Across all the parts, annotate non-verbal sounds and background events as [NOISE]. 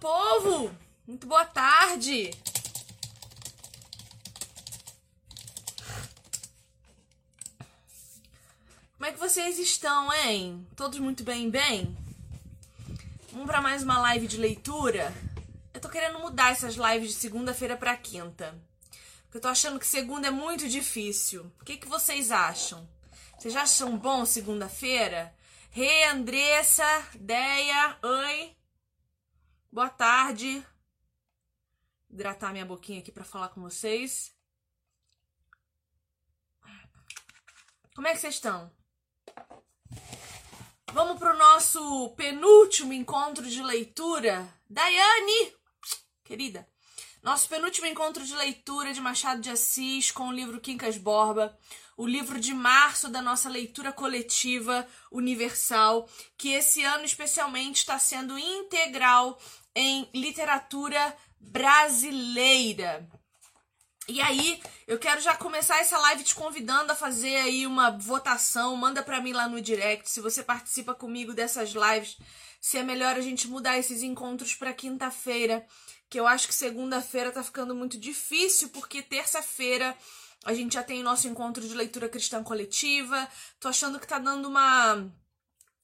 Povo! Muito boa tarde! Como é que vocês estão, hein? Todos muito bem, bem? Vamos para mais uma live de leitura? Eu tô querendo mudar essas lives de segunda-feira para quinta. Porque eu tô achando que segunda é muito difícil. O que, que vocês acham? Vocês acham bom segunda-feira? Rei, Andressa, Deia, oi. Boa tarde. Hidratar minha boquinha aqui para falar com vocês. Como é que vocês estão? Vamos pro nosso penúltimo encontro de leitura. Daiane, querida, nosso penúltimo encontro de leitura de Machado de Assis com o livro Quincas Borba, o livro de março da nossa leitura coletiva universal, que esse ano especialmente está sendo integral em literatura brasileira. E aí, eu quero já começar essa live te convidando a fazer aí uma votação. Manda para mim lá no direct se você participa comigo dessas lives. Se é melhor a gente mudar esses encontros para quinta-feira, que eu acho que segunda-feira tá ficando muito difícil, porque terça-feira a gente já tem o nosso encontro de leitura cristã coletiva. Tô achando que tá dando uma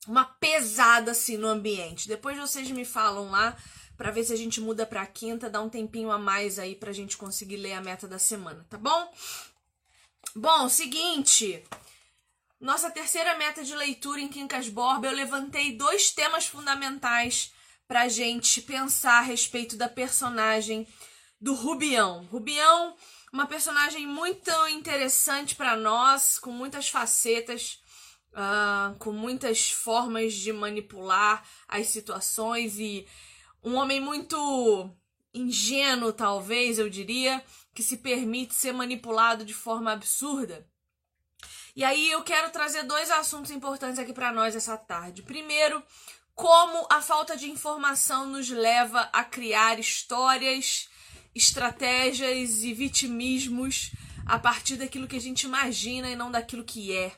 uma pesada assim no ambiente. Depois vocês me falam lá para ver se a gente muda para quinta, dá um tempinho a mais aí pra gente conseguir ler a meta da semana, tá bom? Bom, seguinte, nossa terceira meta de leitura em Quincas Borba, eu levantei dois temas fundamentais pra gente pensar a respeito da personagem do Rubião. Rubião, uma personagem muito interessante para nós, com muitas facetas, uh, com muitas formas de manipular as situações e um homem muito ingênuo, talvez, eu diria, que se permite ser manipulado de forma absurda. E aí eu quero trazer dois assuntos importantes aqui para nós essa tarde. Primeiro, como a falta de informação nos leva a criar histórias, estratégias e vitimismos a partir daquilo que a gente imagina e não daquilo que é.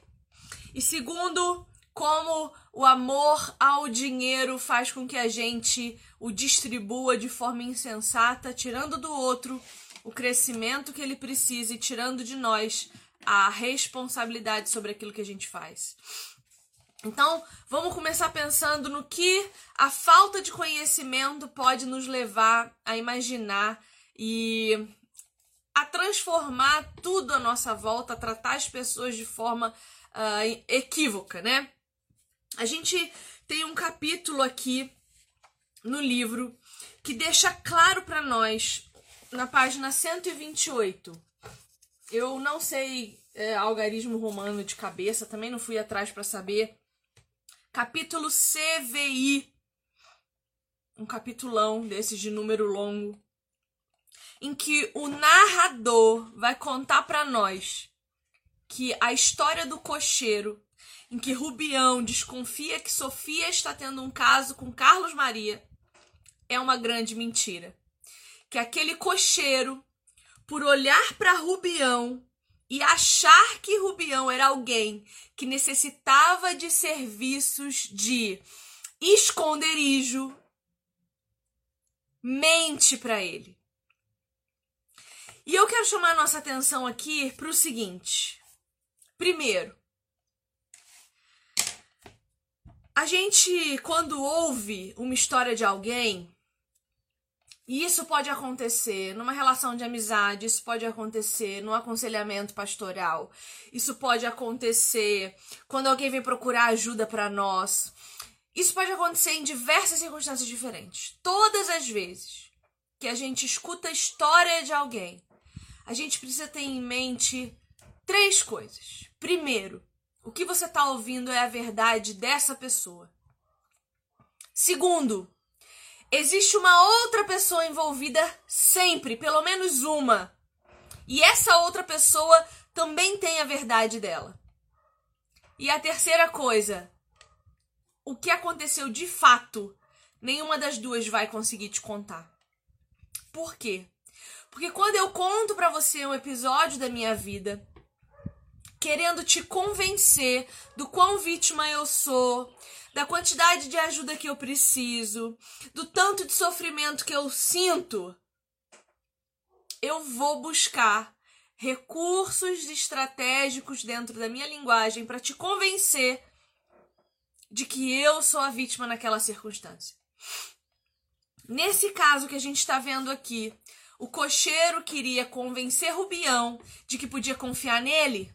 E segundo, como o amor ao dinheiro faz com que a gente o distribua de forma insensata, tirando do outro o crescimento que ele precisa e tirando de nós a responsabilidade sobre aquilo que a gente faz. Então, vamos começar pensando no que a falta de conhecimento pode nos levar a imaginar e a transformar tudo à nossa volta, a tratar as pessoas de forma uh, equívoca, né? A gente tem um capítulo aqui no livro que deixa claro para nós, na página 128. Eu não sei é, algarismo romano de cabeça, também não fui atrás para saber. Capítulo CVI. Um capitulão desses de número longo. Em que o narrador vai contar para nós que a história do cocheiro em que Rubião desconfia que Sofia está tendo um caso com Carlos Maria é uma grande mentira. Que aquele cocheiro, por olhar para Rubião e achar que Rubião era alguém que necessitava de serviços de esconderijo, mente para ele. E eu quero chamar a nossa atenção aqui para o seguinte: primeiro, A gente, quando ouve uma história de alguém, e isso pode acontecer numa relação de amizade, isso pode acontecer no aconselhamento pastoral, isso pode acontecer quando alguém vem procurar ajuda para nós. Isso pode acontecer em diversas circunstâncias diferentes. Todas as vezes que a gente escuta a história de alguém, a gente precisa ter em mente três coisas. Primeiro, o que você está ouvindo é a verdade dessa pessoa. Segundo, existe uma outra pessoa envolvida sempre, pelo menos uma. E essa outra pessoa também tem a verdade dela. E a terceira coisa, o que aconteceu de fato, nenhuma das duas vai conseguir te contar. Por quê? Porque quando eu conto para você um episódio da minha vida, querendo te convencer do quão vítima eu sou, da quantidade de ajuda que eu preciso, do tanto de sofrimento que eu sinto, eu vou buscar recursos estratégicos dentro da minha linguagem para te convencer de que eu sou a vítima naquela circunstância. Nesse caso que a gente está vendo aqui, o cocheiro queria convencer Rubião de que podia confiar nele.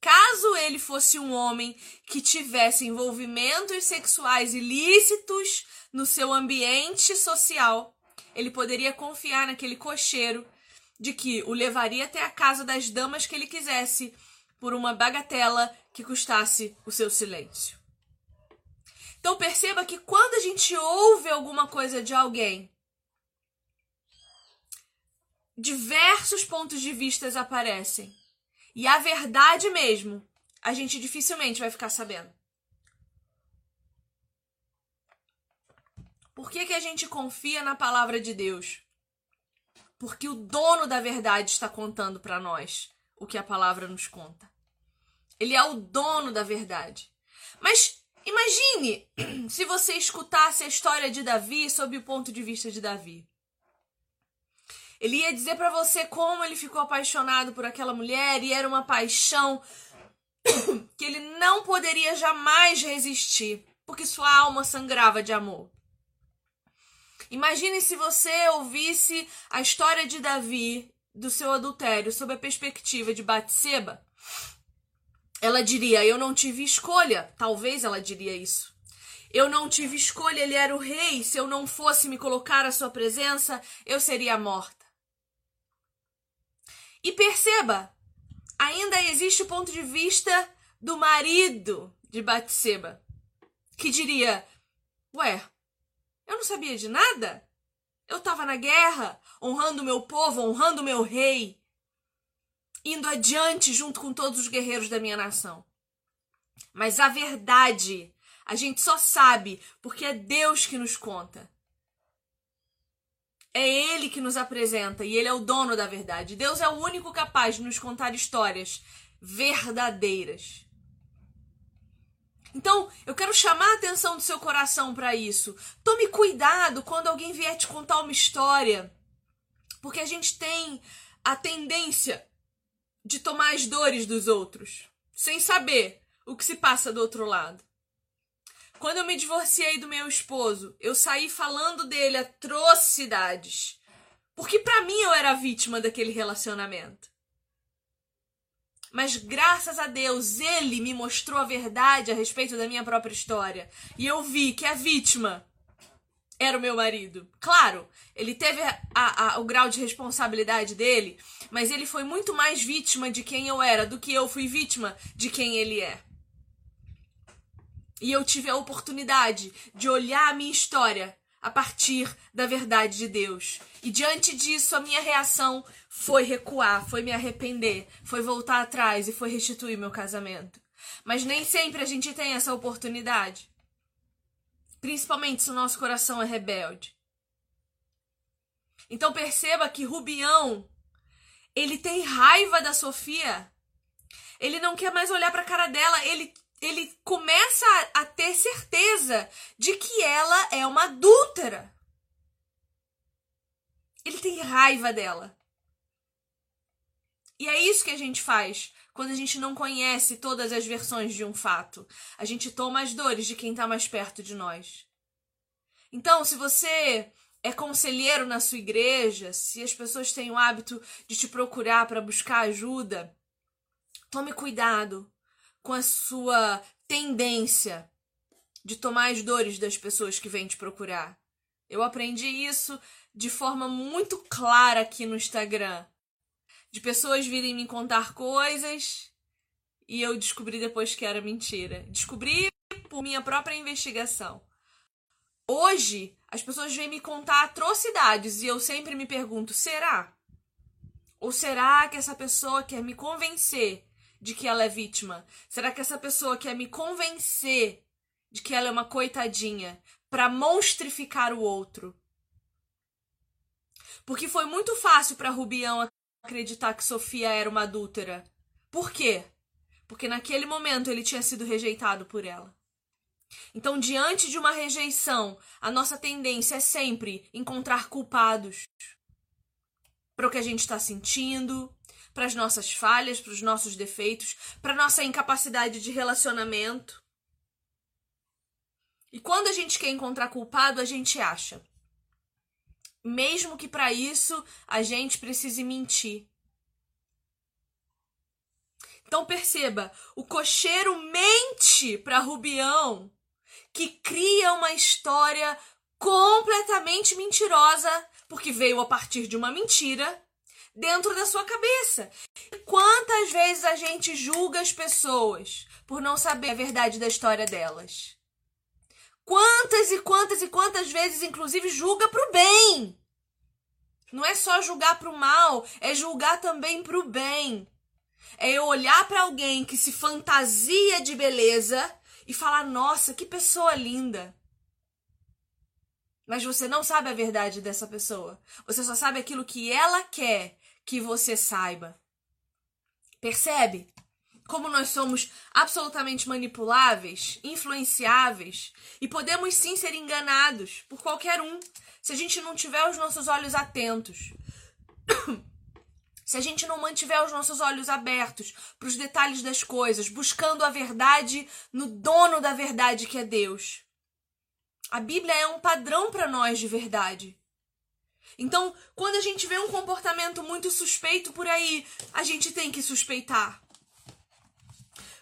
Caso ele fosse um homem que tivesse envolvimentos sexuais ilícitos no seu ambiente social, ele poderia confiar naquele cocheiro de que o levaria até a casa das damas que ele quisesse por uma bagatela que custasse o seu silêncio. Então perceba que quando a gente ouve alguma coisa de alguém, diversos pontos de vista aparecem. E a verdade mesmo, a gente dificilmente vai ficar sabendo. Por que, que a gente confia na palavra de Deus? Porque o dono da verdade está contando para nós o que a palavra nos conta. Ele é o dono da verdade. Mas Imagine [CLEARS THROAT] se você escutasse a história de Davi sob o ponto de vista de Davi. Ele ia dizer para você como ele ficou apaixonado por aquela mulher e era uma paixão [COUGHS] que ele não poderia jamais resistir, porque sua alma sangrava de amor. Imagine se você ouvisse a história de Davi do seu adultério sob a perspectiva de Batseba ela diria: Eu não tive escolha. Talvez ela diria isso. Eu não tive escolha, ele era o rei. Se eu não fosse me colocar à sua presença, eu seria morta. E perceba, ainda existe o ponto de vista do marido de Batseba, que diria: Ué, eu não sabia de nada? Eu estava na guerra, honrando meu povo, honrando meu rei indo adiante junto com todos os guerreiros da minha nação. Mas a verdade a gente só sabe porque é Deus que nos conta. É Ele que nos apresenta e Ele é o dono da verdade. Deus é o único capaz de nos contar histórias verdadeiras. Então, eu quero chamar a atenção do seu coração para isso. Tome cuidado quando alguém vier te contar uma história, porque a gente tem a tendência de tomar as dores dos outros, sem saber o que se passa do outro lado. Quando eu me divorciei do meu esposo, eu saí falando dele atrocidades, porque para mim eu era vítima daquele relacionamento. Mas graças a Deus, ele me mostrou a verdade a respeito da minha própria história, e eu vi que a vítima era o meu marido. Claro, ele teve a, a, o grau de responsabilidade dele, mas ele foi muito mais vítima de quem eu era do que eu fui vítima de quem ele é. E eu tive a oportunidade de olhar a minha história a partir da verdade de Deus. E diante disso, a minha reação foi recuar, foi me arrepender, foi voltar atrás e foi restituir meu casamento. Mas nem sempre a gente tem essa oportunidade. Principalmente se o nosso coração é rebelde. Então perceba que Rubião, ele tem raiva da Sofia. Ele não quer mais olhar para a cara dela, ele ele começa a, a ter certeza de que ela é uma adúltera. Ele tem raiva dela. E é isso que a gente faz quando a gente não conhece todas as versões de um fato. A gente toma as dores de quem está mais perto de nós. Então, se você é conselheiro na sua igreja, se as pessoas têm o hábito de te procurar para buscar ajuda, tome cuidado com a sua tendência de tomar as dores das pessoas que vêm te procurar. Eu aprendi isso de forma muito clara aqui no Instagram de pessoas virem me contar coisas e eu descobri depois que era mentira. Descobri por minha própria investigação. Hoje, as pessoas vêm me contar atrocidades e eu sempre me pergunto: será? Ou será que essa pessoa quer me convencer de que ela é vítima? Será que essa pessoa quer me convencer de que ela é uma coitadinha para monstrificar o outro? Porque foi muito fácil para Rubião acreditar que Sofia era uma adúltera. Por quê? porque naquele momento ele tinha sido rejeitado por ela. Então, diante de uma rejeição, a nossa tendência é sempre encontrar culpados para o que a gente está sentindo, para as nossas falhas, para os nossos defeitos, para nossa incapacidade de relacionamento. E quando a gente quer encontrar culpado, a gente acha. Mesmo que para isso a gente precise mentir. Então perceba, o cocheiro mente para Rubião, que cria uma história completamente mentirosa, porque veio a partir de uma mentira dentro da sua cabeça. Quantas vezes a gente julga as pessoas por não saber a verdade da história delas? Quantas e quantas e quantas vezes, inclusive, julga pro bem? Não é só julgar pro mal, é julgar também pro bem. É eu olhar para alguém que se fantasia de beleza e falar: nossa, que pessoa linda. Mas você não sabe a verdade dessa pessoa. Você só sabe aquilo que ela quer que você saiba. Percebe? Como nós somos absolutamente manipuláveis, influenciáveis e podemos sim ser enganados por qualquer um se a gente não tiver os nossos olhos atentos. [COUGHS] Se a gente não mantiver os nossos olhos abertos para os detalhes das coisas, buscando a verdade no dono da verdade que é Deus. A Bíblia é um padrão para nós de verdade. Então, quando a gente vê um comportamento muito suspeito por aí, a gente tem que suspeitar.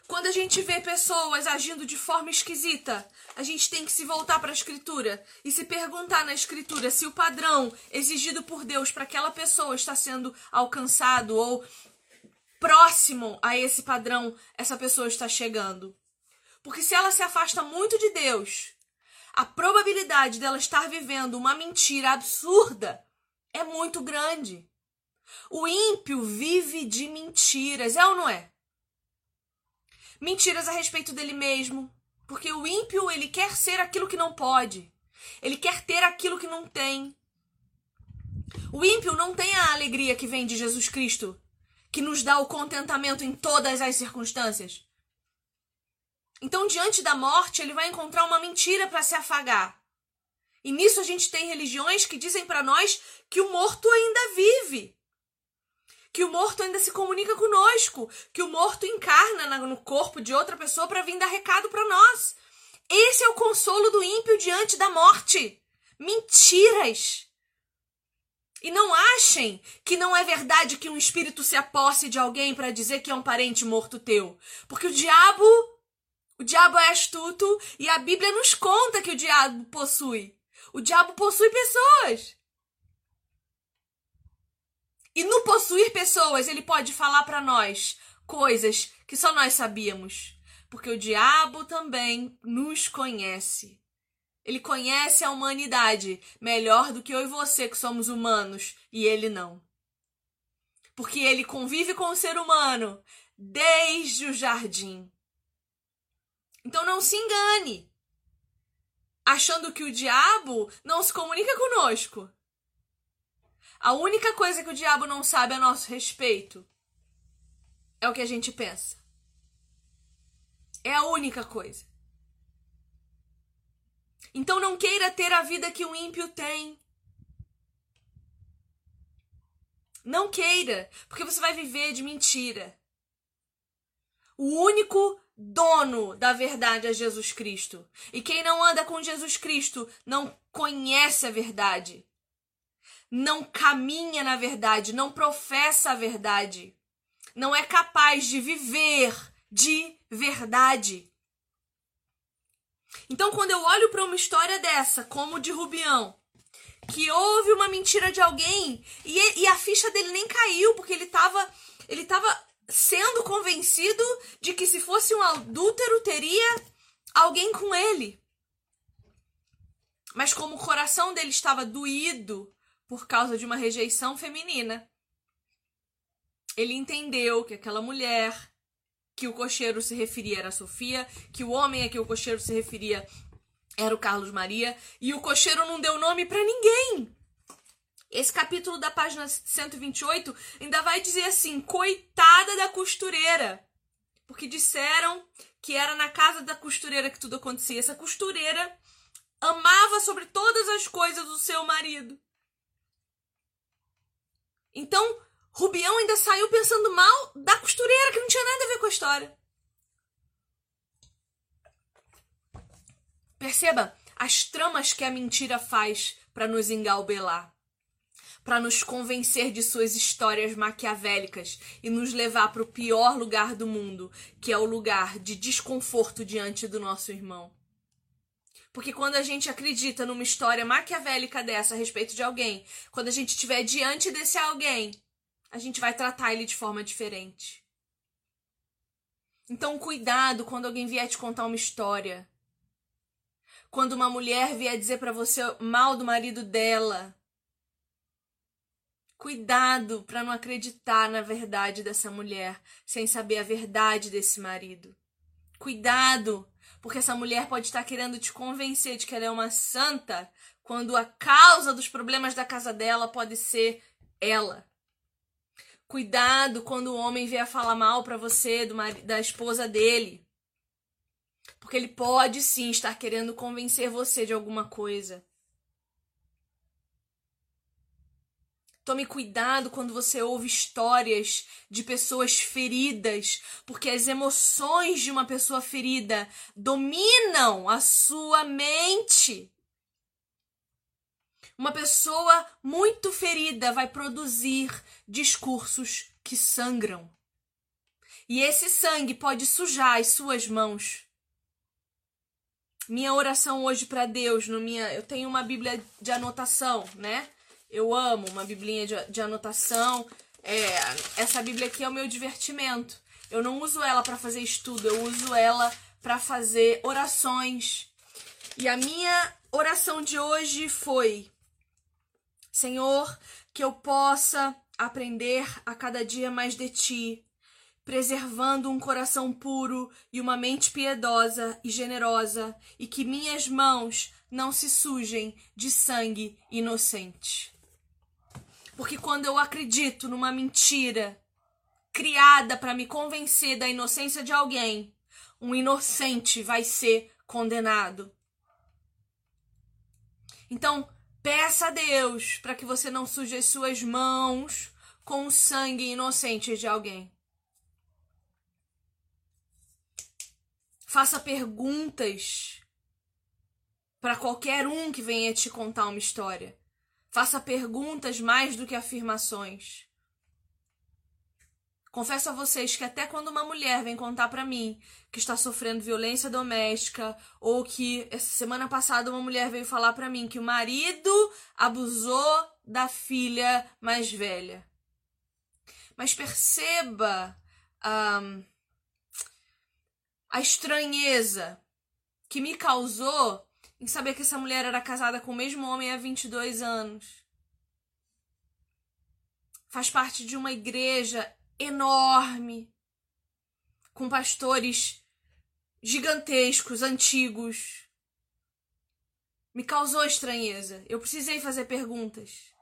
Quando a gente vê pessoas agindo de forma esquisita, a gente tem que se voltar para a escritura e se perguntar na escritura se o padrão exigido por Deus para aquela pessoa está sendo alcançado ou próximo a esse padrão essa pessoa está chegando. Porque se ela se afasta muito de Deus, a probabilidade dela estar vivendo uma mentira absurda é muito grande. O ímpio vive de mentiras, é ou não é? Mentiras a respeito dele mesmo, porque o ímpio, ele quer ser aquilo que não pode. Ele quer ter aquilo que não tem. O ímpio não tem a alegria que vem de Jesus Cristo, que nos dá o contentamento em todas as circunstâncias. Então, diante da morte, ele vai encontrar uma mentira para se afagar. E nisso a gente tem religiões que dizem para nós que o morto ainda vive que o morto ainda se comunica conosco, que o morto encarna no corpo de outra pessoa para vir dar recado para nós. Esse é o consolo do ímpio diante da morte. Mentiras! E não achem que não é verdade que um espírito se aposse de alguém para dizer que é um parente morto teu. Porque o diabo, o diabo é astuto e a Bíblia nos conta que o diabo possui. O diabo possui pessoas. E no possuir pessoas, ele pode falar para nós coisas que só nós sabíamos. Porque o diabo também nos conhece. Ele conhece a humanidade melhor do que eu e você, que somos humanos, e ele não. Porque ele convive com o ser humano desde o jardim. Então não se engane, achando que o diabo não se comunica conosco. A única coisa que o diabo não sabe a nosso respeito é o que a gente pensa. É a única coisa. Então não queira ter a vida que um ímpio tem. Não queira, porque você vai viver de mentira. O único dono da verdade é Jesus Cristo. E quem não anda com Jesus Cristo não conhece a verdade não caminha na verdade, não professa a verdade, não é capaz de viver de verdade. Então, quando eu olho para uma história dessa, como de Rubião, que houve uma mentira de alguém e, e a ficha dele nem caiu, porque ele estava ele tava sendo convencido de que se fosse um adúltero teria alguém com ele. Mas como o coração dele estava doído por causa de uma rejeição feminina. Ele entendeu que aquela mulher que o cocheiro se referia era a Sofia, que o homem a que o cocheiro se referia era o Carlos Maria, e o cocheiro não deu nome para ninguém. Esse capítulo da página 128 ainda vai dizer assim: coitada da costureira. porque disseram que era na casa da costureira que tudo acontecia. Essa costureira amava sobre todas as coisas o seu marido. Então, Rubião ainda saiu pensando mal da costureira, que não tinha nada a ver com a história. Perceba as tramas que a mentira faz para nos engalbelar, para nos convencer de suas histórias maquiavélicas e nos levar para o pior lugar do mundo, que é o lugar de desconforto diante do nosso irmão. Porque quando a gente acredita numa história maquiavélica dessa a respeito de alguém, quando a gente estiver diante desse alguém, a gente vai tratar ele de forma diferente. Então, cuidado quando alguém vier te contar uma história. Quando uma mulher vier dizer para você mal do marido dela. Cuidado para não acreditar na verdade dessa mulher sem saber a verdade desse marido. Cuidado porque essa mulher pode estar querendo te convencer de que ela é uma santa, quando a causa dos problemas da casa dela pode ser ela. Cuidado quando o homem vier falar mal para você do da esposa dele. Porque ele pode sim estar querendo convencer você de alguma coisa. Tome cuidado quando você ouve histórias de pessoas feridas, porque as emoções de uma pessoa ferida dominam a sua mente. Uma pessoa muito ferida vai produzir discursos que sangram. E esse sangue pode sujar as suas mãos. Minha oração hoje para Deus, no minha, eu tenho uma Bíblia de anotação, né? Eu amo uma biblinha de, de anotação. É, essa Bíblia aqui é o meu divertimento. Eu não uso ela para fazer estudo, eu uso ela para fazer orações. E a minha oração de hoje foi: Senhor, que eu possa aprender a cada dia mais de ti, preservando um coração puro e uma mente piedosa e generosa, e que minhas mãos não se sujem de sangue inocente. Porque quando eu acredito numa mentira criada para me convencer da inocência de alguém, um inocente vai ser condenado. Então, peça a Deus para que você não suje as suas mãos com o sangue inocente de alguém. Faça perguntas para qualquer um que venha te contar uma história. Faça perguntas mais do que afirmações. Confesso a vocês que até quando uma mulher vem contar para mim que está sofrendo violência doméstica ou que essa semana passada uma mulher veio falar para mim que o marido abusou da filha mais velha. Mas perceba um, a estranheza que me causou em saber que essa mulher era casada com o mesmo homem há 22 anos. Faz parte de uma igreja enorme, com pastores gigantescos, antigos. Me causou estranheza. Eu precisei fazer perguntas.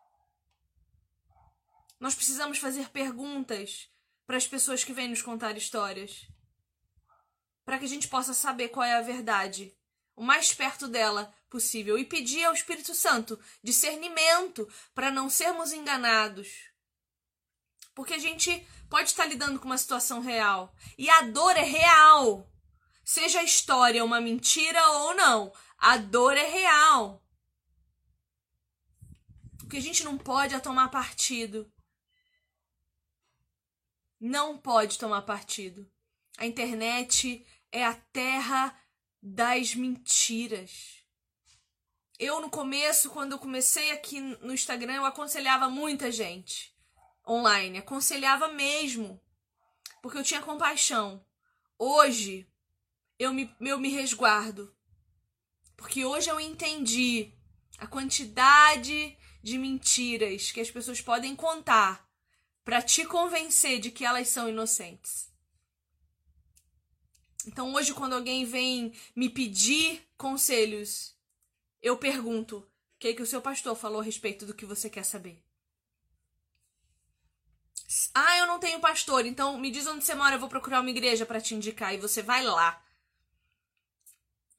Nós precisamos fazer perguntas para as pessoas que vêm nos contar histórias. Para que a gente possa saber qual é a verdade o mais perto dela possível e pedir ao Espírito Santo discernimento para não sermos enganados. Porque a gente pode estar lidando com uma situação real e a dor é real. Seja a história uma mentira ou não, a dor é real. O que a gente não pode é tomar partido. Não pode tomar partido. A internet é a terra das mentiras. Eu, no começo, quando eu comecei aqui no Instagram, eu aconselhava muita gente online. Aconselhava mesmo. Porque eu tinha compaixão. Hoje, eu me, eu me resguardo. Porque hoje eu entendi a quantidade de mentiras que as pessoas podem contar para te convencer de que elas são inocentes. Então hoje, quando alguém vem me pedir conselhos, eu pergunto: o que, é que o seu pastor falou a respeito do que você quer saber? Ah, eu não tenho pastor, então me diz onde você mora, eu vou procurar uma igreja para te indicar e você vai lá.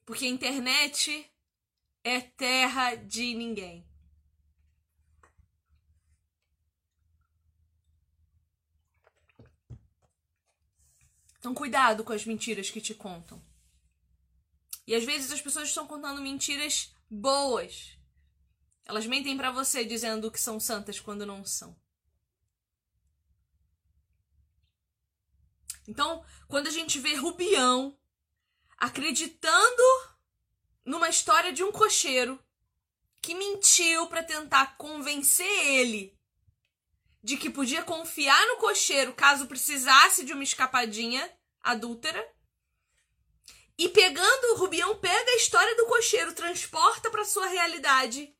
Porque a internet é terra de ninguém. Então, cuidado com as mentiras que te contam. E às vezes as pessoas estão contando mentiras boas. Elas mentem para você dizendo que são santas quando não são. Então, quando a gente vê Rubião acreditando numa história de um cocheiro que mentiu para tentar convencer ele de que podia confiar no cocheiro caso precisasse de uma escapadinha adúltera. E pegando, o Rubião pega a história do cocheiro, transporta para sua realidade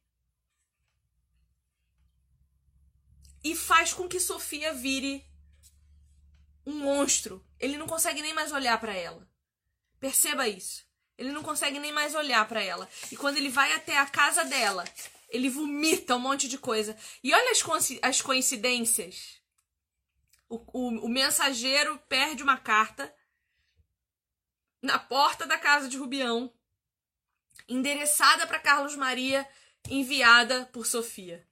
e faz com que Sofia vire um monstro. Ele não consegue nem mais olhar para ela. Perceba isso. Ele não consegue nem mais olhar para ela. E quando ele vai até a casa dela, ele vomita um monte de coisa. E olha as, as coincidências. O, o, o mensageiro perde uma carta na porta da casa de Rubião, endereçada para Carlos Maria, enviada por Sofia.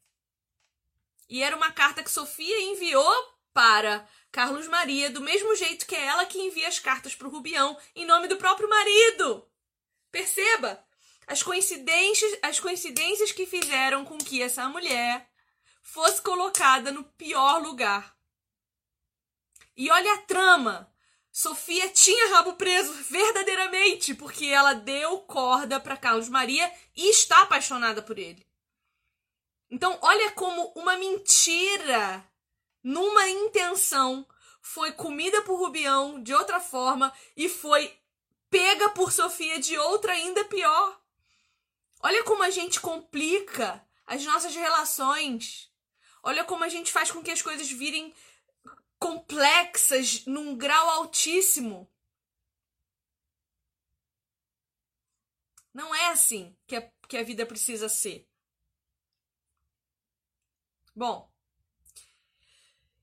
E era uma carta que Sofia enviou para Carlos Maria, do mesmo jeito que é ela que envia as cartas para o Rubião, em nome do próprio marido. Perceba as coincidências, as coincidências que fizeram com que essa mulher fosse colocada no pior lugar. E olha a trama. Sofia tinha rabo preso verdadeiramente, porque ela deu corda para Carlos Maria e está apaixonada por ele. Então, olha como uma mentira, numa intenção, foi comida por Rubião de outra forma e foi pega por Sofia de outra ainda pior. Olha como a gente complica as nossas relações. Olha como a gente faz com que as coisas virem complexas num grau altíssimo. Não é assim que a, que a vida precisa ser. Bom,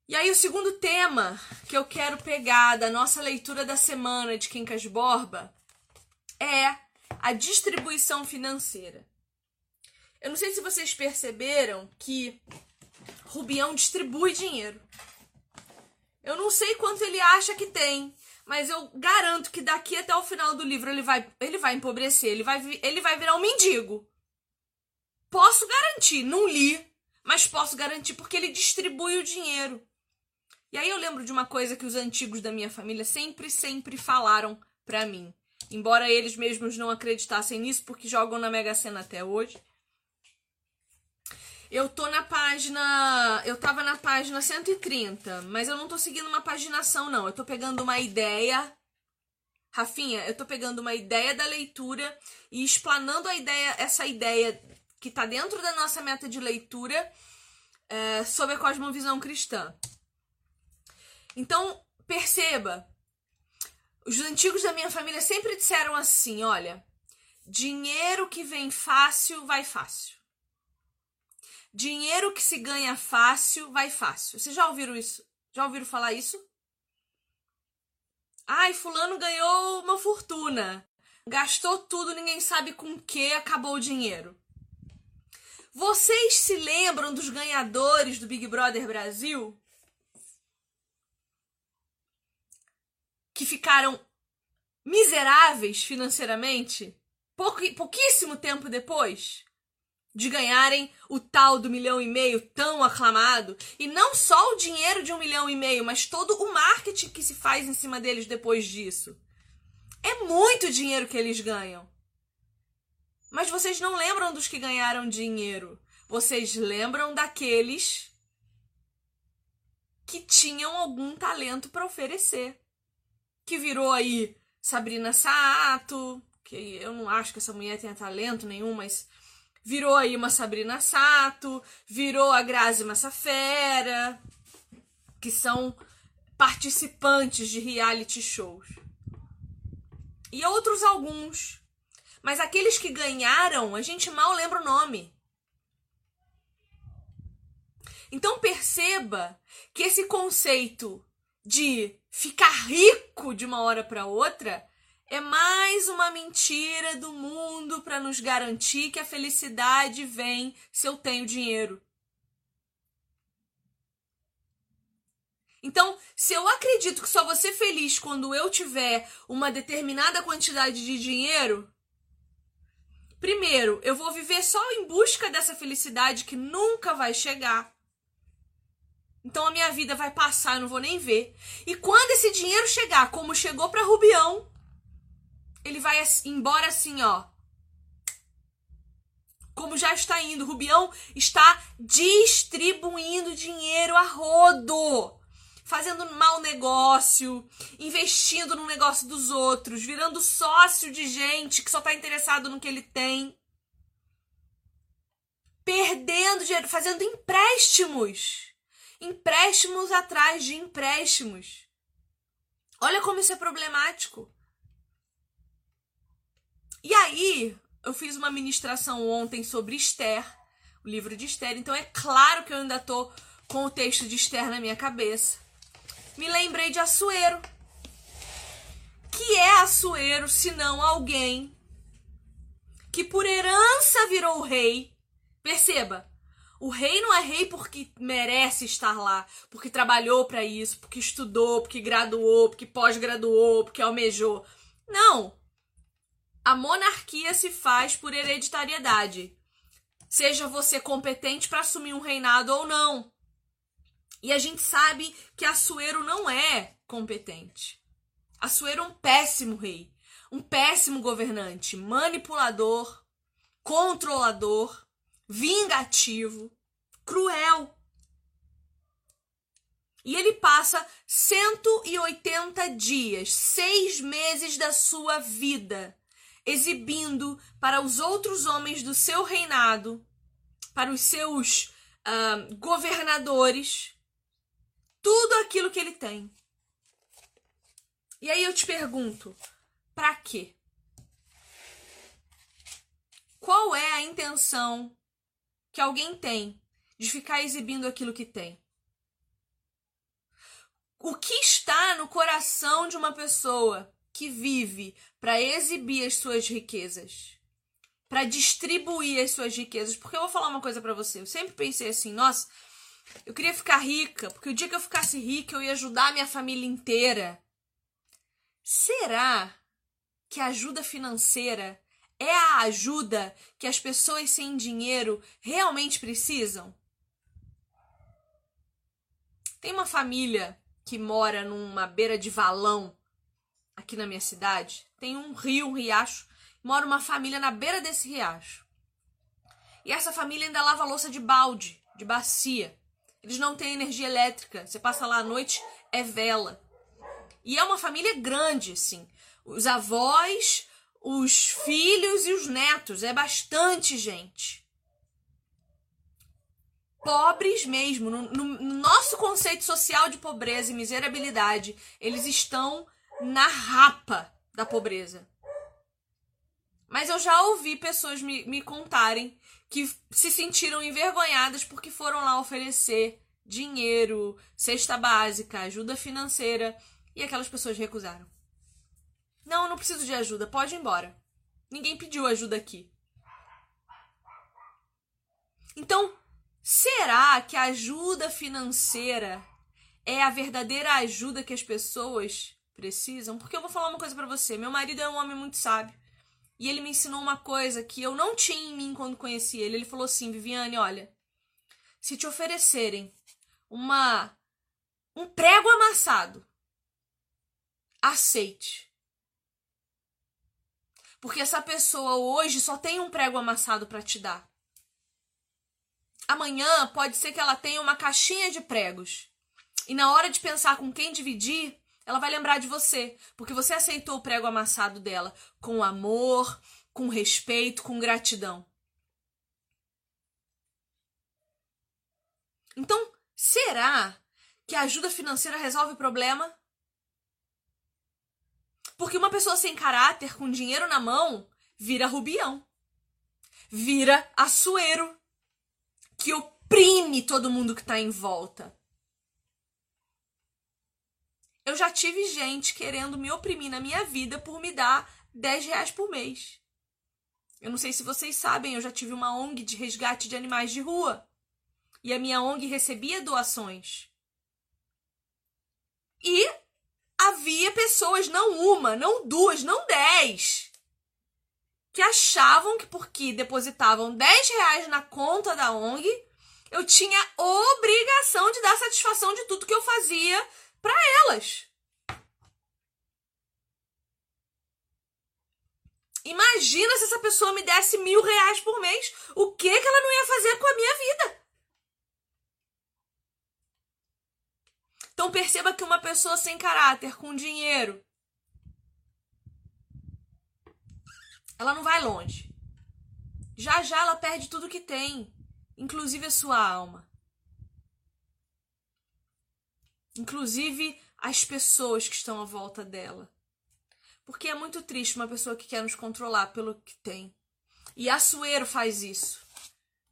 e aí o segundo tema que eu quero pegar da nossa leitura da semana de Quincas Borba é a distribuição financeira. Eu não sei se vocês perceberam que Rubião distribui dinheiro. Eu não sei quanto ele acha que tem, mas eu garanto que daqui até o final do livro ele vai, ele vai empobrecer, ele vai, ele vai virar um mendigo. Posso garantir, não li, mas posso garantir porque ele distribui o dinheiro. E aí eu lembro de uma coisa que os antigos da minha família sempre, sempre falaram para mim. Embora eles mesmos não acreditassem nisso, porque jogam na Mega Sena até hoje. Eu tô na página. Eu tava na página 130, mas eu não tô seguindo uma paginação, não. Eu tô pegando uma ideia. Rafinha, eu tô pegando uma ideia da leitura e explanando a ideia, essa ideia que tá dentro da nossa meta de leitura é, sobre a cosmovisão cristã. Então, perceba, os antigos da minha família sempre disseram assim: olha, dinheiro que vem fácil, vai fácil. Dinheiro que se ganha fácil, vai fácil. Vocês já ouviram isso? Já ouviram falar isso? Ai, fulano ganhou uma fortuna. Gastou tudo, ninguém sabe com que acabou o dinheiro. Vocês se lembram dos ganhadores do Big Brother Brasil? Que ficaram miseráveis financeiramente pouco, pouquíssimo tempo depois de ganharem o tal do milhão e meio tão aclamado. E não só o dinheiro de um milhão e meio, mas todo o marketing que se faz em cima deles depois disso. É muito dinheiro que eles ganham. Mas vocês não lembram dos que ganharam dinheiro. Vocês lembram daqueles que tinham algum talento para oferecer que virou aí Sabrina Sato, que eu não acho que essa mulher tenha talento nenhum, mas virou aí uma Sabrina Sato, virou a Grazi Massafera, que são participantes de reality shows. E outros alguns. Mas aqueles que ganharam, a gente mal lembra o nome. Então perceba que esse conceito de ficar rico de uma hora para outra é mais uma mentira do mundo para nos garantir que a felicidade vem se eu tenho dinheiro. Então, se eu acredito que só vou ser feliz quando eu tiver uma determinada quantidade de dinheiro, primeiro, eu vou viver só em busca dessa felicidade que nunca vai chegar. Então a minha vida vai passar, eu não vou nem ver. E quando esse dinheiro chegar, como chegou para Rubião, ele vai embora assim, ó. Como já está indo, Rubião está distribuindo dinheiro a rodo, fazendo mau negócio, investindo no negócio dos outros, virando sócio de gente que só está interessado no que ele tem, perdendo dinheiro, fazendo empréstimos empréstimos atrás de empréstimos. Olha como isso é problemático. E aí, eu fiz uma ministração ontem sobre Esther, o livro de Esther, então é claro que eu ainda tô com o texto de Esther na minha cabeça. Me lembrei de Assuero. Que é Assuero, se não alguém que por herança virou rei? Perceba, o rei não é rei porque merece estar lá, porque trabalhou para isso, porque estudou, porque graduou, porque pós-graduou, porque almejou. Não. A monarquia se faz por hereditariedade. Seja você competente para assumir um reinado ou não. E a gente sabe que Assuero não é competente. Assuero é um péssimo rei, um péssimo governante, manipulador, controlador vingativo, cruel. E ele passa 180 dias, seis meses da sua vida, exibindo para os outros homens do seu reinado, para os seus uh, governadores, tudo aquilo que ele tem. E aí eu te pergunto, para quê? Qual é a intenção que alguém tem de ficar exibindo aquilo que tem. O que está no coração de uma pessoa que vive para exibir as suas riquezas? Para distribuir as suas riquezas? Porque eu vou falar uma coisa para você. Eu sempre pensei assim, nossa, eu queria ficar rica, porque o dia que eu ficasse rica eu ia ajudar a minha família inteira. Será que a ajuda financeira é a ajuda que as pessoas sem dinheiro realmente precisam? Tem uma família que mora numa beira de valão aqui na minha cidade. Tem um rio, um riacho. Mora uma família na beira desse riacho. E essa família ainda lava louça de balde, de bacia. Eles não têm energia elétrica. Você passa lá à noite, é vela. E é uma família grande, assim. Os avós, os filhos e os netos. É bastante gente. Pobres mesmo. No, no, no nosso conceito social de pobreza e miserabilidade, eles estão na rapa da pobreza. Mas eu já ouvi pessoas me, me contarem que se sentiram envergonhadas porque foram lá oferecer dinheiro, cesta básica, ajuda financeira e aquelas pessoas recusaram. Não, eu não preciso de ajuda, pode ir embora. Ninguém pediu ajuda aqui. Então, será que a ajuda financeira é a verdadeira ajuda que as pessoas precisam? Porque eu vou falar uma coisa para você. Meu marido é um homem muito sábio. E ele me ensinou uma coisa que eu não tinha em mim quando conheci ele. Ele falou assim: Viviane, olha, se te oferecerem uma um prego amassado, aceite. Porque essa pessoa hoje só tem um prego amassado para te dar. Amanhã pode ser que ela tenha uma caixinha de pregos. E na hora de pensar com quem dividir, ela vai lembrar de você, porque você aceitou o prego amassado dela com amor, com respeito, com gratidão. Então, será que a ajuda financeira resolve o problema? Porque uma pessoa sem caráter, com dinheiro na mão, vira rubião. Vira açoeiro. Que oprime todo mundo que tá em volta. Eu já tive gente querendo me oprimir na minha vida por me dar 10 reais por mês. Eu não sei se vocês sabem, eu já tive uma ONG de resgate de animais de rua. E a minha ONG recebia doações. E havia pessoas, não uma, não duas, não dez, que achavam que porque depositavam 10 reais na conta da ONG, eu tinha obrigação de dar satisfação de tudo que eu fazia para elas. Imagina se essa pessoa me desse mil reais por mês. O que, que ela não ia fazer com a minha vida? Então perceba que uma pessoa sem caráter, com dinheiro, ela não vai longe. Já já ela perde tudo que tem, inclusive a sua alma. Inclusive as pessoas que estão à volta dela. Porque é muito triste uma pessoa que quer nos controlar pelo que tem. E Assuero faz isso.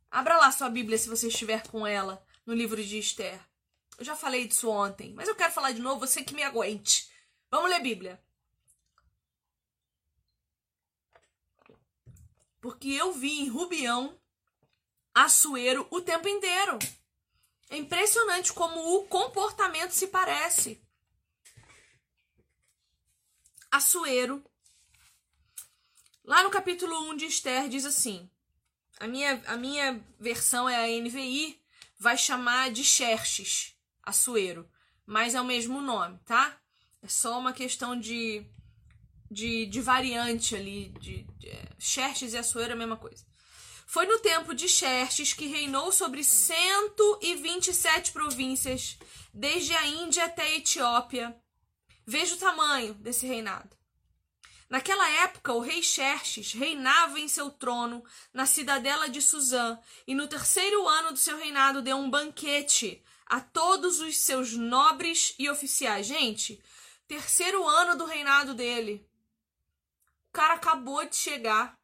Abra lá sua Bíblia se você estiver com ela no livro de Esther. Eu já falei disso ontem, mas eu quero falar de novo, você que me aguente. Vamos ler Bíblia. Porque eu vi em Rubião Assuero o tempo inteiro. É impressionante como o comportamento se parece. Assuero. Lá no capítulo 1 de Esther diz assim: a minha, a minha versão é a NVI, vai chamar de Xerxes, Assuero, mas é o mesmo nome, tá? É só uma questão de, de, de variante ali. De, de, é, Xerxes e Assuero é a mesma coisa. Foi no tempo de Xerxes que reinou sobre 127 províncias, desde a Índia até a Etiópia Veja o tamanho desse reinado. Naquela época, o rei Xerxes reinava em seu trono na cidadela de Suzã, e no terceiro ano do seu reinado deu um banquete a todos os seus nobres e oficiais. Gente, terceiro ano do reinado dele. O cara acabou de chegar.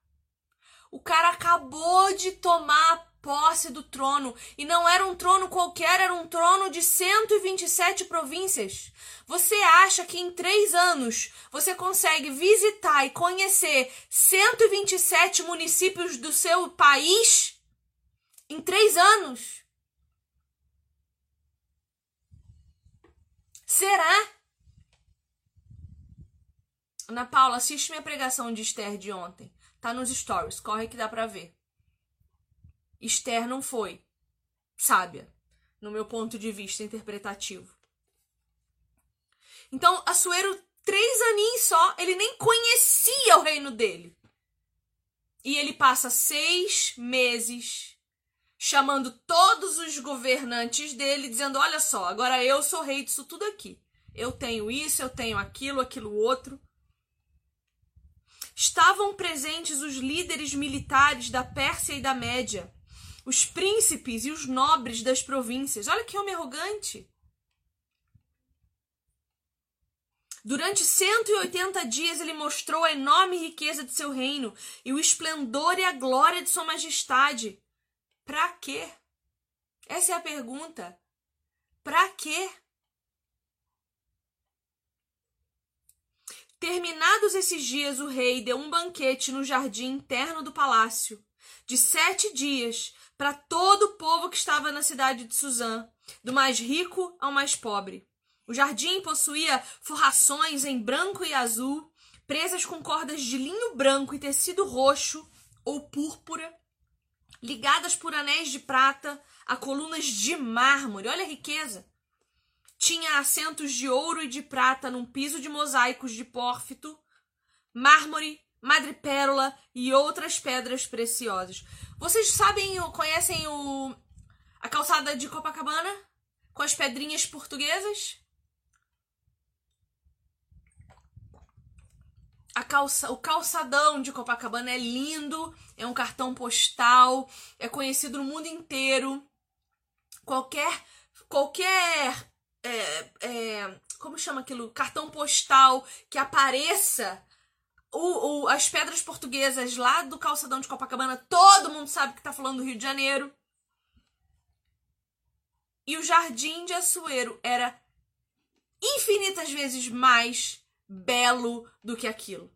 O cara acabou de tomar posse do trono. E não era um trono qualquer, era um trono de 127 províncias. Você acha que em três anos você consegue visitar e conhecer 127 municípios do seu país? Em três anos? Será? Ana Paula, assiste minha pregação de Esther de ontem. Tá nos stories, corre que dá pra ver. Esther não foi sábia, no meu ponto de vista interpretativo. Então, Assuero, três aninhos só, ele nem conhecia o reino dele. E ele passa seis meses chamando todos os governantes dele, dizendo: Olha só, agora eu sou rei disso tudo aqui. Eu tenho isso, eu tenho aquilo, aquilo outro. Estavam presentes os líderes militares da Pérsia e da Média os príncipes e os nobres das províncias. Olha que homem arrogante. Durante 180 dias ele mostrou a enorme riqueza de seu reino e o esplendor e a glória de sua majestade. Para quê? Essa é a pergunta. Para quê? Terminados esses dias, o rei deu um banquete no jardim interno do palácio, de sete dias, para todo o povo que estava na cidade de Suzã, do mais rico ao mais pobre. O jardim possuía forrações em branco e azul, presas com cordas de linho branco e tecido roxo ou púrpura, ligadas por anéis de prata a colunas de mármore. Olha a riqueza! Tinha assentos de ouro e de prata num piso de mosaicos de pórfito, mármore, madrepérola e outras pedras preciosas. Vocês sabem, conhecem o a calçada de Copacabana com as pedrinhas portuguesas? Calça, o calçadão de Copacabana é lindo, é um cartão postal, é conhecido no mundo inteiro. Qualquer qualquer é, é, como chama aquilo? Cartão postal que apareça o, o, as pedras portuguesas lá do calçadão de Copacabana, todo mundo sabe que tá falando do Rio de Janeiro. e o jardim de Assuero era infinitas vezes mais belo do que aquilo.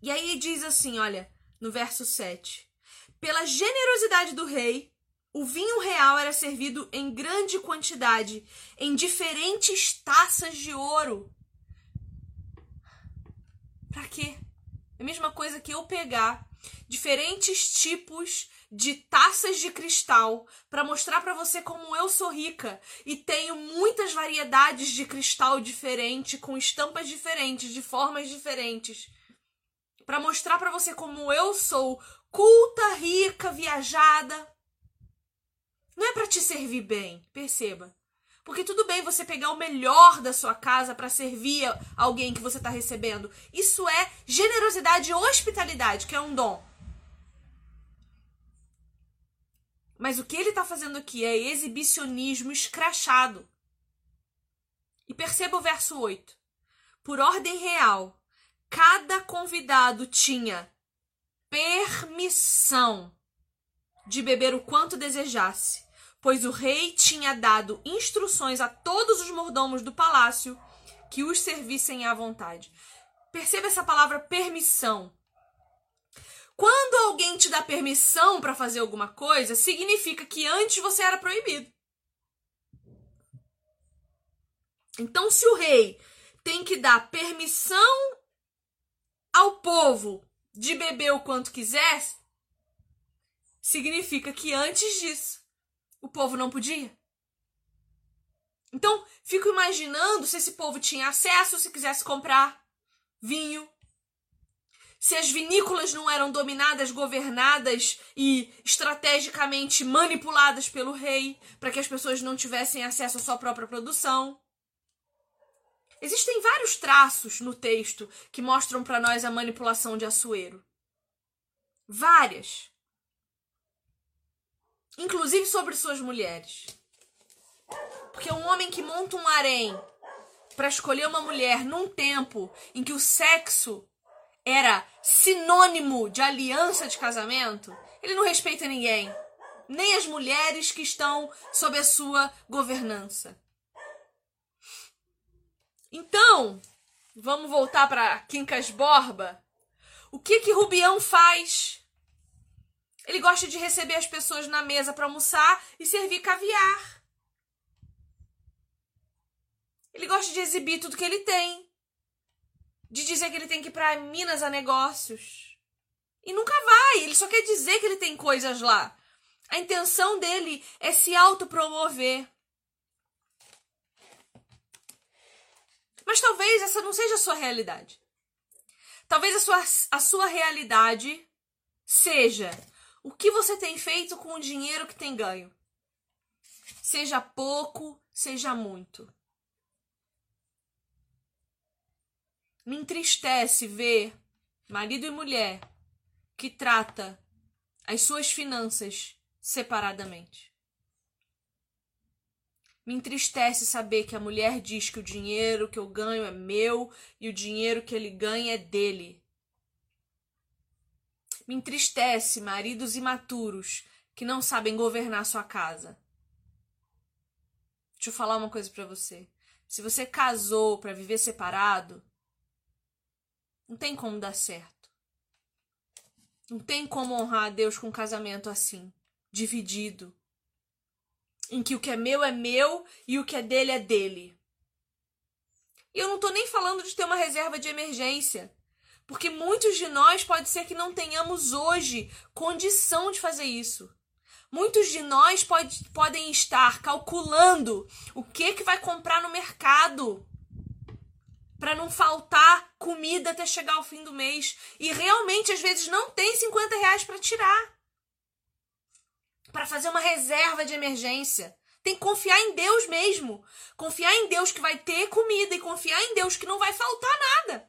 E aí diz assim, olha, no verso 7. Pela generosidade do rei, o vinho real era servido em grande quantidade, em diferentes taças de ouro. Para quê? É a mesma coisa que eu pegar diferentes tipos de taças de cristal para mostrar para você como eu sou rica e tenho muitas variedades de cristal diferente com estampas diferentes, de formas diferentes para mostrar para você como eu sou culta, rica, viajada. Não é para te servir bem, perceba. Porque tudo bem você pegar o melhor da sua casa para servir alguém que você está recebendo. Isso é generosidade e hospitalidade, que é um dom. Mas o que ele está fazendo aqui é exibicionismo escrachado. E perceba o verso 8. Por ordem real, cada convidado tinha permissão de beber o quanto desejasse, pois o rei tinha dado instruções a todos os mordomos do palácio que os servissem à vontade. Perceba essa palavra permissão. Quando alguém te dá permissão para fazer alguma coisa, significa que antes você era proibido. Então, se o rei tem que dar permissão ao povo de beber o quanto quiser, significa que antes disso o povo não podia. Então, fico imaginando se esse povo tinha acesso, se quisesse comprar vinho, se as vinícolas não eram dominadas, governadas e estrategicamente manipuladas pelo rei, para que as pessoas não tivessem acesso à sua própria produção. Existem vários traços no texto que mostram para nós a manipulação de Assuero. Várias. Inclusive sobre suas mulheres. Porque um homem que monta um harém para escolher uma mulher num tempo em que o sexo era sinônimo de aliança de casamento, ele não respeita ninguém, nem as mulheres que estão sob a sua governança. Então, vamos voltar para Quincas Borba. O que que Rubião faz? Ele gosta de receber as pessoas na mesa para almoçar e servir caviar. Ele gosta de exibir tudo que ele tem. De dizer que ele tem que ir para Minas a negócios. E nunca vai, ele só quer dizer que ele tem coisas lá. A intenção dele é se autopromover. Mas talvez essa não seja a sua realidade. Talvez a sua, a sua realidade seja o que você tem feito com o dinheiro que tem ganho. Seja pouco, seja muito. Me entristece ver marido e mulher que trata as suas finanças separadamente. Me entristece saber que a mulher diz que o dinheiro que eu ganho é meu e o dinheiro que ele ganha é dele. Me entristece maridos imaturos que não sabem governar sua casa. Deixa eu falar uma coisa para você. Se você casou para viver separado, não tem como dar certo. Não tem como honrar a Deus com um casamento assim, dividido em que o que é meu é meu e o que é dele é dele. E eu não estou nem falando de ter uma reserva de emergência, porque muitos de nós pode ser que não tenhamos hoje condição de fazer isso. Muitos de nós pode, podem estar calculando o que que vai comprar no mercado para não faltar comida até chegar ao fim do mês e realmente às vezes não tem 50 reais para tirar para fazer uma reserva de emergência. Tem que confiar em Deus mesmo. Confiar em Deus que vai ter comida e confiar em Deus que não vai faltar nada.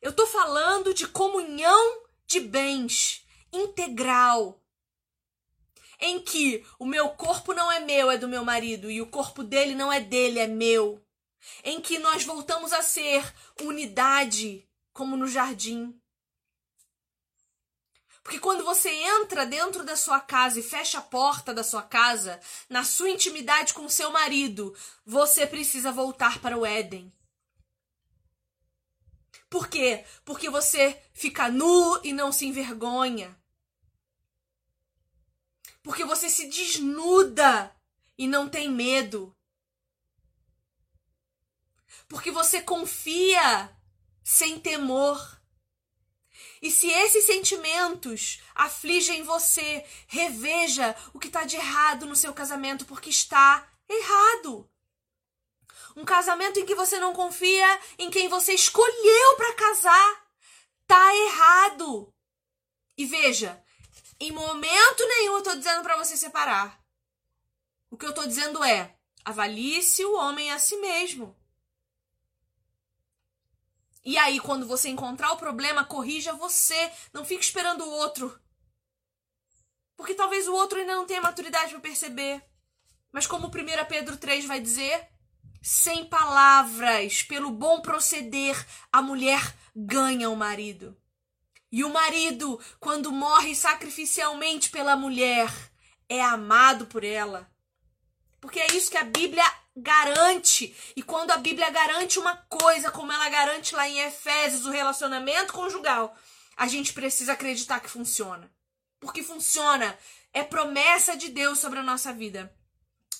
Eu tô falando de comunhão de bens integral. Em que o meu corpo não é meu, é do meu marido, e o corpo dele não é dele, é meu. Em que nós voltamos a ser unidade, como no jardim. Porque quando você entra dentro da sua casa e fecha a porta da sua casa, na sua intimidade com seu marido, você precisa voltar para o Éden. Por quê? Porque você fica nu e não se envergonha. Porque você se desnuda e não tem medo. Porque você confia sem temor. E se esses sentimentos afligem você, reveja o que está de errado no seu casamento, porque está errado. Um casamento em que você não confia em quem você escolheu para casar, tá errado. E veja, em momento nenhum eu tô dizendo para você separar. O que eu tô dizendo é: avalie-se o homem a si mesmo. E aí, quando você encontrar o problema, corrija você. Não fique esperando o outro. Porque talvez o outro ainda não tenha maturidade para perceber. Mas como 1 Pedro 3 vai dizer, sem palavras, pelo bom proceder, a mulher ganha o marido. E o marido, quando morre sacrificialmente pela mulher, é amado por ela. Porque é isso que a Bíblia garante. E quando a Bíblia garante uma coisa, como ela garante lá em Efésios, o relacionamento conjugal, a gente precisa acreditar que funciona. Porque funciona. É promessa de Deus sobre a nossa vida.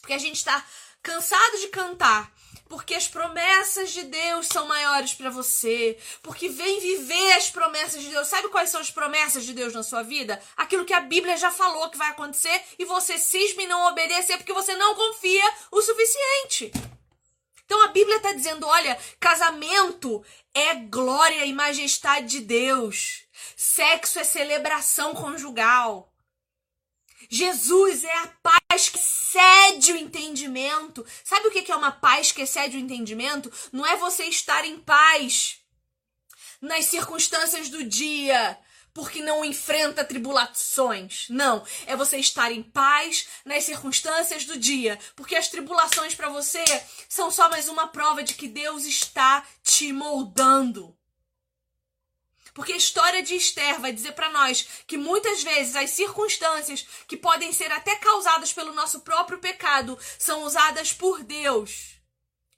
Porque a gente está cansado de cantar porque as promessas de Deus são maiores para você, porque vem viver as promessas de Deus. Sabe quais são as promessas de Deus na sua vida? Aquilo que a Bíblia já falou que vai acontecer e você cisma em não obedecer porque você não confia o suficiente. Então a Bíblia está dizendo: olha, casamento é glória e majestade de Deus. Sexo é celebração conjugal. Jesus é a paz que excede o entendimento. Sabe o que é uma paz que excede o entendimento? Não é você estar em paz nas circunstâncias do dia, porque não enfrenta tribulações. Não, é você estar em paz nas circunstâncias do dia, porque as tribulações para você são só mais uma prova de que Deus está te moldando. Porque a história de Esther vai dizer para nós que muitas vezes as circunstâncias que podem ser até causadas pelo nosso próprio pecado são usadas por Deus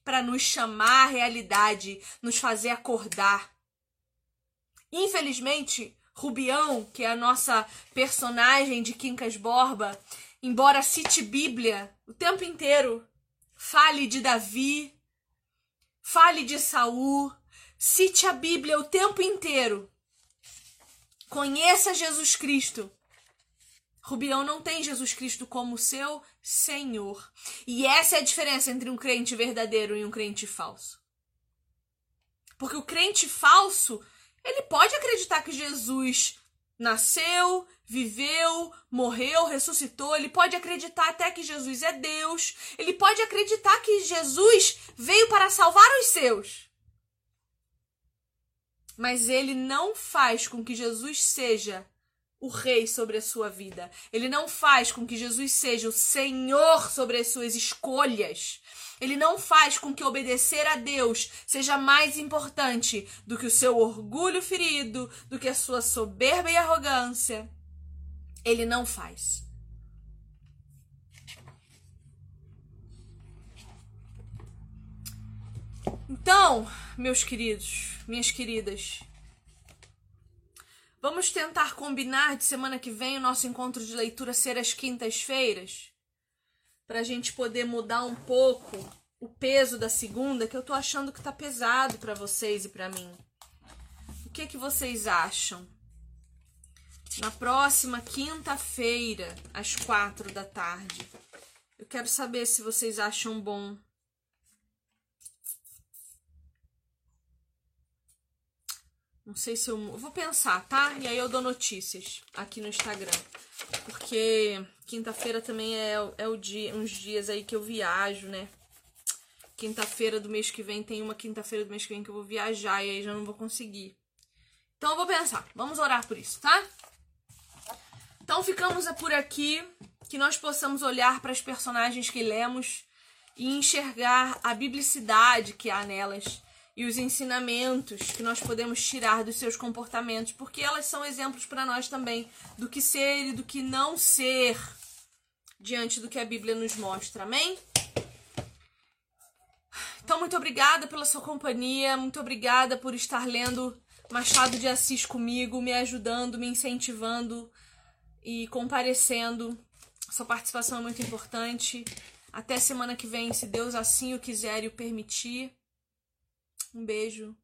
para nos chamar à realidade, nos fazer acordar. Infelizmente, Rubião, que é a nossa personagem de Quincas Borba, embora cite Bíblia o tempo inteiro, fale de Davi, fale de Saul, Cite a Bíblia o tempo inteiro. Conheça Jesus Cristo. Rubião não tem Jesus Cristo como seu Senhor. E essa é a diferença entre um crente verdadeiro e um crente falso. Porque o crente falso, ele pode acreditar que Jesus nasceu, viveu, morreu, ressuscitou, ele pode acreditar até que Jesus é Deus, ele pode acreditar que Jesus veio para salvar os seus mas ele não faz com que Jesus seja o rei sobre a sua vida. Ele não faz com que Jesus seja o senhor sobre as suas escolhas. Ele não faz com que obedecer a Deus seja mais importante do que o seu orgulho ferido, do que a sua soberba e arrogância. Ele não faz. Então, meus queridos, minhas queridas, vamos tentar combinar de semana que vem o nosso encontro de leitura ser às quintas-feiras, para a gente poder mudar um pouco o peso da segunda, que eu tô achando que tá pesado para vocês e para mim. O que que vocês acham? Na próxima quinta-feira, às quatro da tarde. Eu quero saber se vocês acham bom. Não sei se eu. Vou pensar, tá? E aí eu dou notícias aqui no Instagram. Porque quinta-feira também é, é o dia, uns dias aí que eu viajo, né? Quinta-feira do mês que vem tem uma quinta-feira do mês que vem que eu vou viajar e aí já não vou conseguir. Então eu vou pensar. Vamos orar por isso, tá? Então ficamos por aqui. Que nós possamos olhar para as personagens que lemos e enxergar a biblicidade que há nelas e os ensinamentos que nós podemos tirar dos seus comportamentos, porque elas são exemplos para nós também do que ser e do que não ser diante do que a Bíblia nos mostra. Amém? Então, muito obrigada pela sua companhia, muito obrigada por estar lendo Machado de Assis comigo, me ajudando, me incentivando e comparecendo. Sua participação é muito importante. Até semana que vem, se Deus assim o quiser e o permitir. Um beijo.